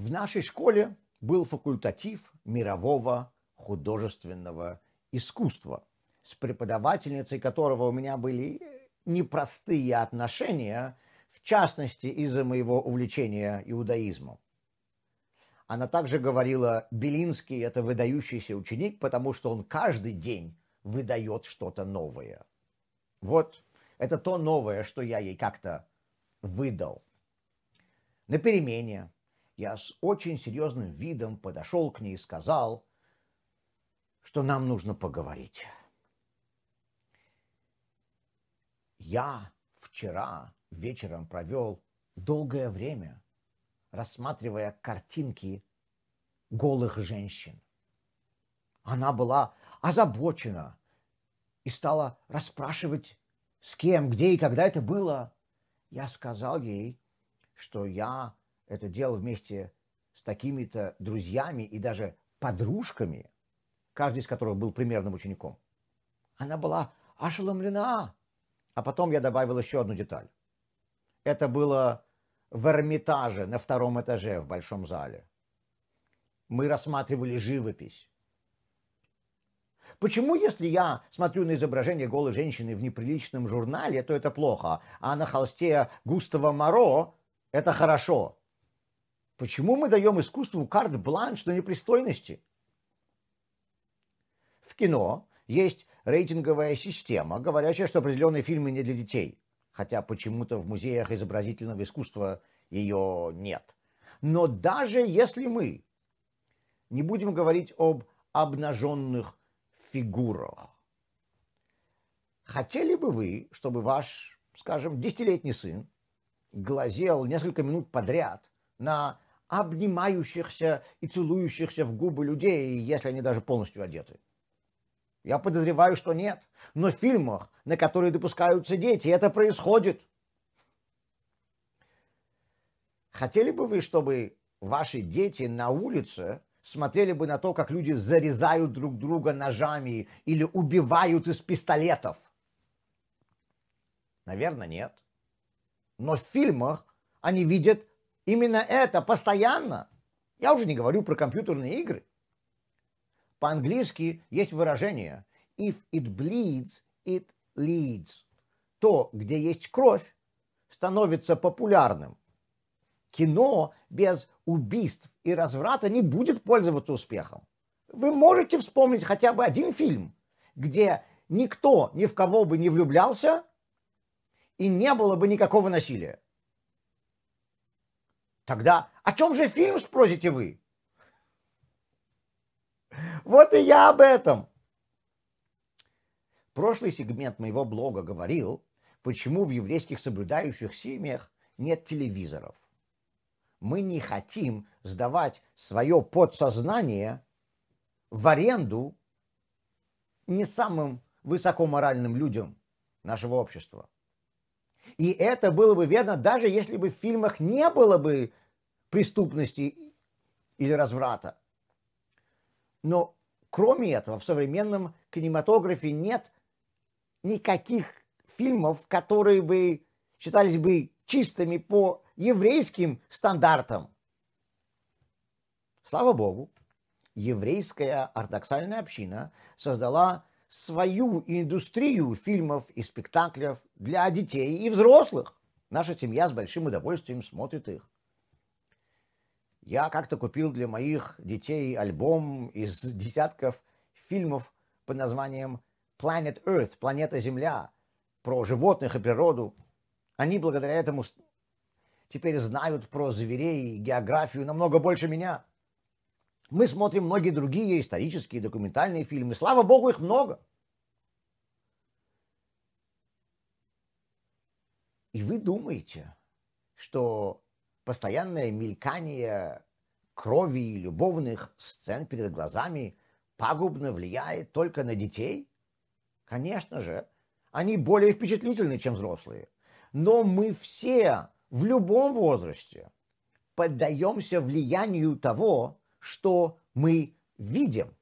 В нашей школе был факультатив мирового художественного искусства, с преподавательницей которого у меня были непростые отношения, в частности из-за моего увлечения иудаизмом. Она также говорила, Белинский – это выдающийся ученик, потому что он каждый день выдает что-то новое. Вот это то новое, что я ей как-то выдал. На перемене я с очень серьезным видом подошел к ней и сказал, что нам нужно поговорить. Я вчера вечером провел долгое время, рассматривая картинки голых женщин. Она была озабочена и стала расспрашивать, с кем, где и когда это было. Я сказал ей, что я это делал вместе с такими-то друзьями и даже подружками, каждый из которых был примерным учеником. Она была ошеломлена. А потом я добавил еще одну деталь. Это было в Эрмитаже на втором этаже в большом зале. Мы рассматривали живопись. Почему, если я смотрю на изображение голой женщины в неприличном журнале, то это плохо, а на холсте Густава Моро это хорошо? Почему мы даем искусству карт-бланш на непристойности? В кино есть рейтинговая система, говорящая, что определенные фильмы не для детей, хотя почему-то в музеях изобразительного искусства ее нет. Но даже если мы не будем говорить об обнаженных фигурах. Хотели бы вы, чтобы ваш, скажем, десятилетний сын глазел несколько минут подряд на обнимающихся и целующихся в губы людей, если они даже полностью одеты? Я подозреваю, что нет. Но в фильмах, на которые допускаются дети, это происходит. Хотели бы вы, чтобы ваши дети на улице смотрели бы на то, как люди зарезают друг друга ножами или убивают из пистолетов? Наверное, нет. Но в фильмах они видят именно это постоянно. Я уже не говорю про компьютерные игры. По-английски есть выражение «if it bleeds, it leads». То, где есть кровь, становится популярным. Кино без убийств и разврата не будет пользоваться успехом. Вы можете вспомнить хотя бы один фильм, где никто ни в кого бы не влюблялся и не было бы никакого насилия. Тогда о чем же фильм, спросите вы? Вот и я об этом. Прошлый сегмент моего блога говорил, почему в еврейских соблюдающих семьях нет телевизоров мы не хотим сдавать свое подсознание в аренду не самым высокоморальным людям нашего общества. И это было бы верно, даже если бы в фильмах не было бы преступности или разврата. Но кроме этого, в современном кинематографе нет никаких фильмов, которые бы считались бы чистыми по еврейским стандартам. Слава Богу, еврейская ортодоксальная община создала свою индустрию фильмов и спектаклей для детей и взрослых. Наша семья с большим удовольствием смотрит их. Я как-то купил для моих детей альбом из десятков фильмов под названием Planet Earth, планета Земля, про животных и природу. Они благодаря этому теперь знают про зверей и географию намного больше меня. Мы смотрим многие другие исторические документальные фильмы. Слава богу, их много. И вы думаете, что постоянное мелькание крови и любовных сцен перед глазами пагубно влияет только на детей? Конечно же, они более впечатлительны, чем взрослые. Но мы все в любом возрасте поддаемся влиянию того, что мы видим.